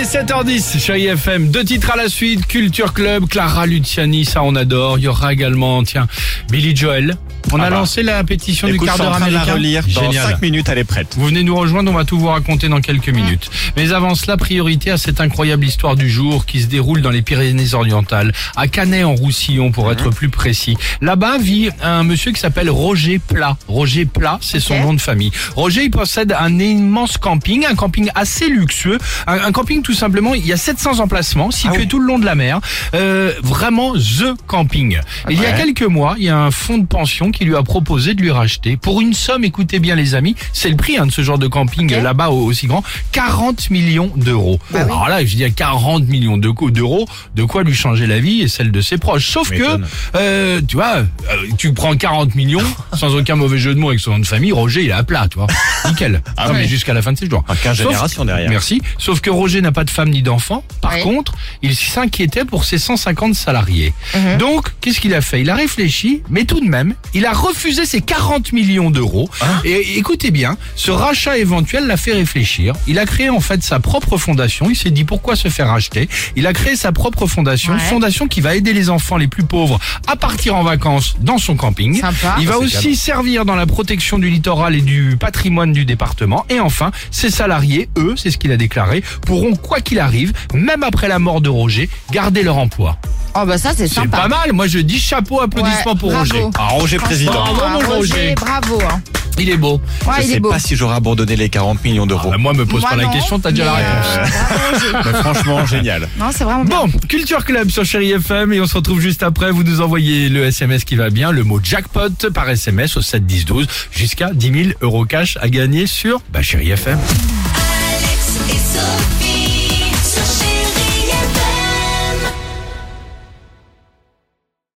17h10 sur IFM, deux titres à la suite, Culture Club, Clara Luciani, ça on adore. Il y aura également, tiens, Billy Joel. On a bah. lancé la pétition du quart d'heure de la américain. relire. Dans Génial. 5 minutes, elle est prête. Vous venez nous rejoindre, on va tout vous raconter dans quelques minutes. Mais avant cela, priorité à cette incroyable histoire du jour qui se déroule dans les Pyrénées-Orientales, à Canet-en-Roussillon pour être plus précis. Là-bas vit un monsieur qui s'appelle Roger Plat. Roger Plat, c'est son nom de famille. Roger, il possède un immense camping, un camping assez luxueux, un, un camping tout simplement, il y a 700 emplacements situés tout le long de la mer. Euh, vraiment the camping. Il y a quelques mois, il y a un fonds de pension qui lui a proposé de lui racheter pour une somme, écoutez bien les amis, c'est le prix hein, de ce genre de camping là-bas au- aussi grand, 40 millions d'euros. Bah oui. Alors là, je dis à 40 millions d'euros, de quoi lui changer la vie et celle de ses proches. Sauf que, euh, tu vois, euh, tu prends 40 millions, sans aucun mauvais jeu de mots avec son nom de famille, Roger, il est à plat, tu vois. Nickel. Ah non, ouais. mais jusqu'à la fin de ses jours. En 15 Sauf- générations derrière. Merci. Sauf que Roger n'a pas de femme ni d'enfant. Par Oui. contre, il s'inquiétait pour ses 150 salariés. Mhm. Donc, qu'est-ce qu'il a fait? Il a réfléchi, mais tout de même, il a refusé ses 40 millions d'euros. Hein? Et écoutez bien, ce rachat éventuel l'a fait réfléchir. Il a créé en fait sa propre fondation. Il s'est dit pourquoi se faire racheter. Il a créé sa propre fondation, Ouais. fondation qui va aider les enfants les plus pauvres à partir en vacances dans son camping. Sympa. Il va aussi cadeau. servir dans la protection du littoral et du patrimoine du département. Et enfin, ses salariés, eux, c'est ce qu'il a déclaré, pourront, quoi qu'il arrive, même après la mort de Roger, garder leur emploi. Oh bah ça c'est C'est pas mal. Moi, je dis chapeau, applaudissements Ouais, pour bravo. Roger. Ah, Roger président. Bravo, Ah, mon Roger. bravo. Hein. Il est beau. Ouais, je il est sais beau. pas si j'aurais abandonné les 40 millions d'euros. Bah, moi, me pose Moi, pas la question, t'as déjà la réponse. euh, Roger. Mais franchement, génial. Non, c'est vraiment bien. Bon, Culture Club sur Chéri FM et on se retrouve juste après. Vous nous envoyez le SMS qui va bien, le mot jackpot par SMS au 7 10 12 jusqu'à 10 000 euros cash à gagner sur bah, Chéri FM. Alex et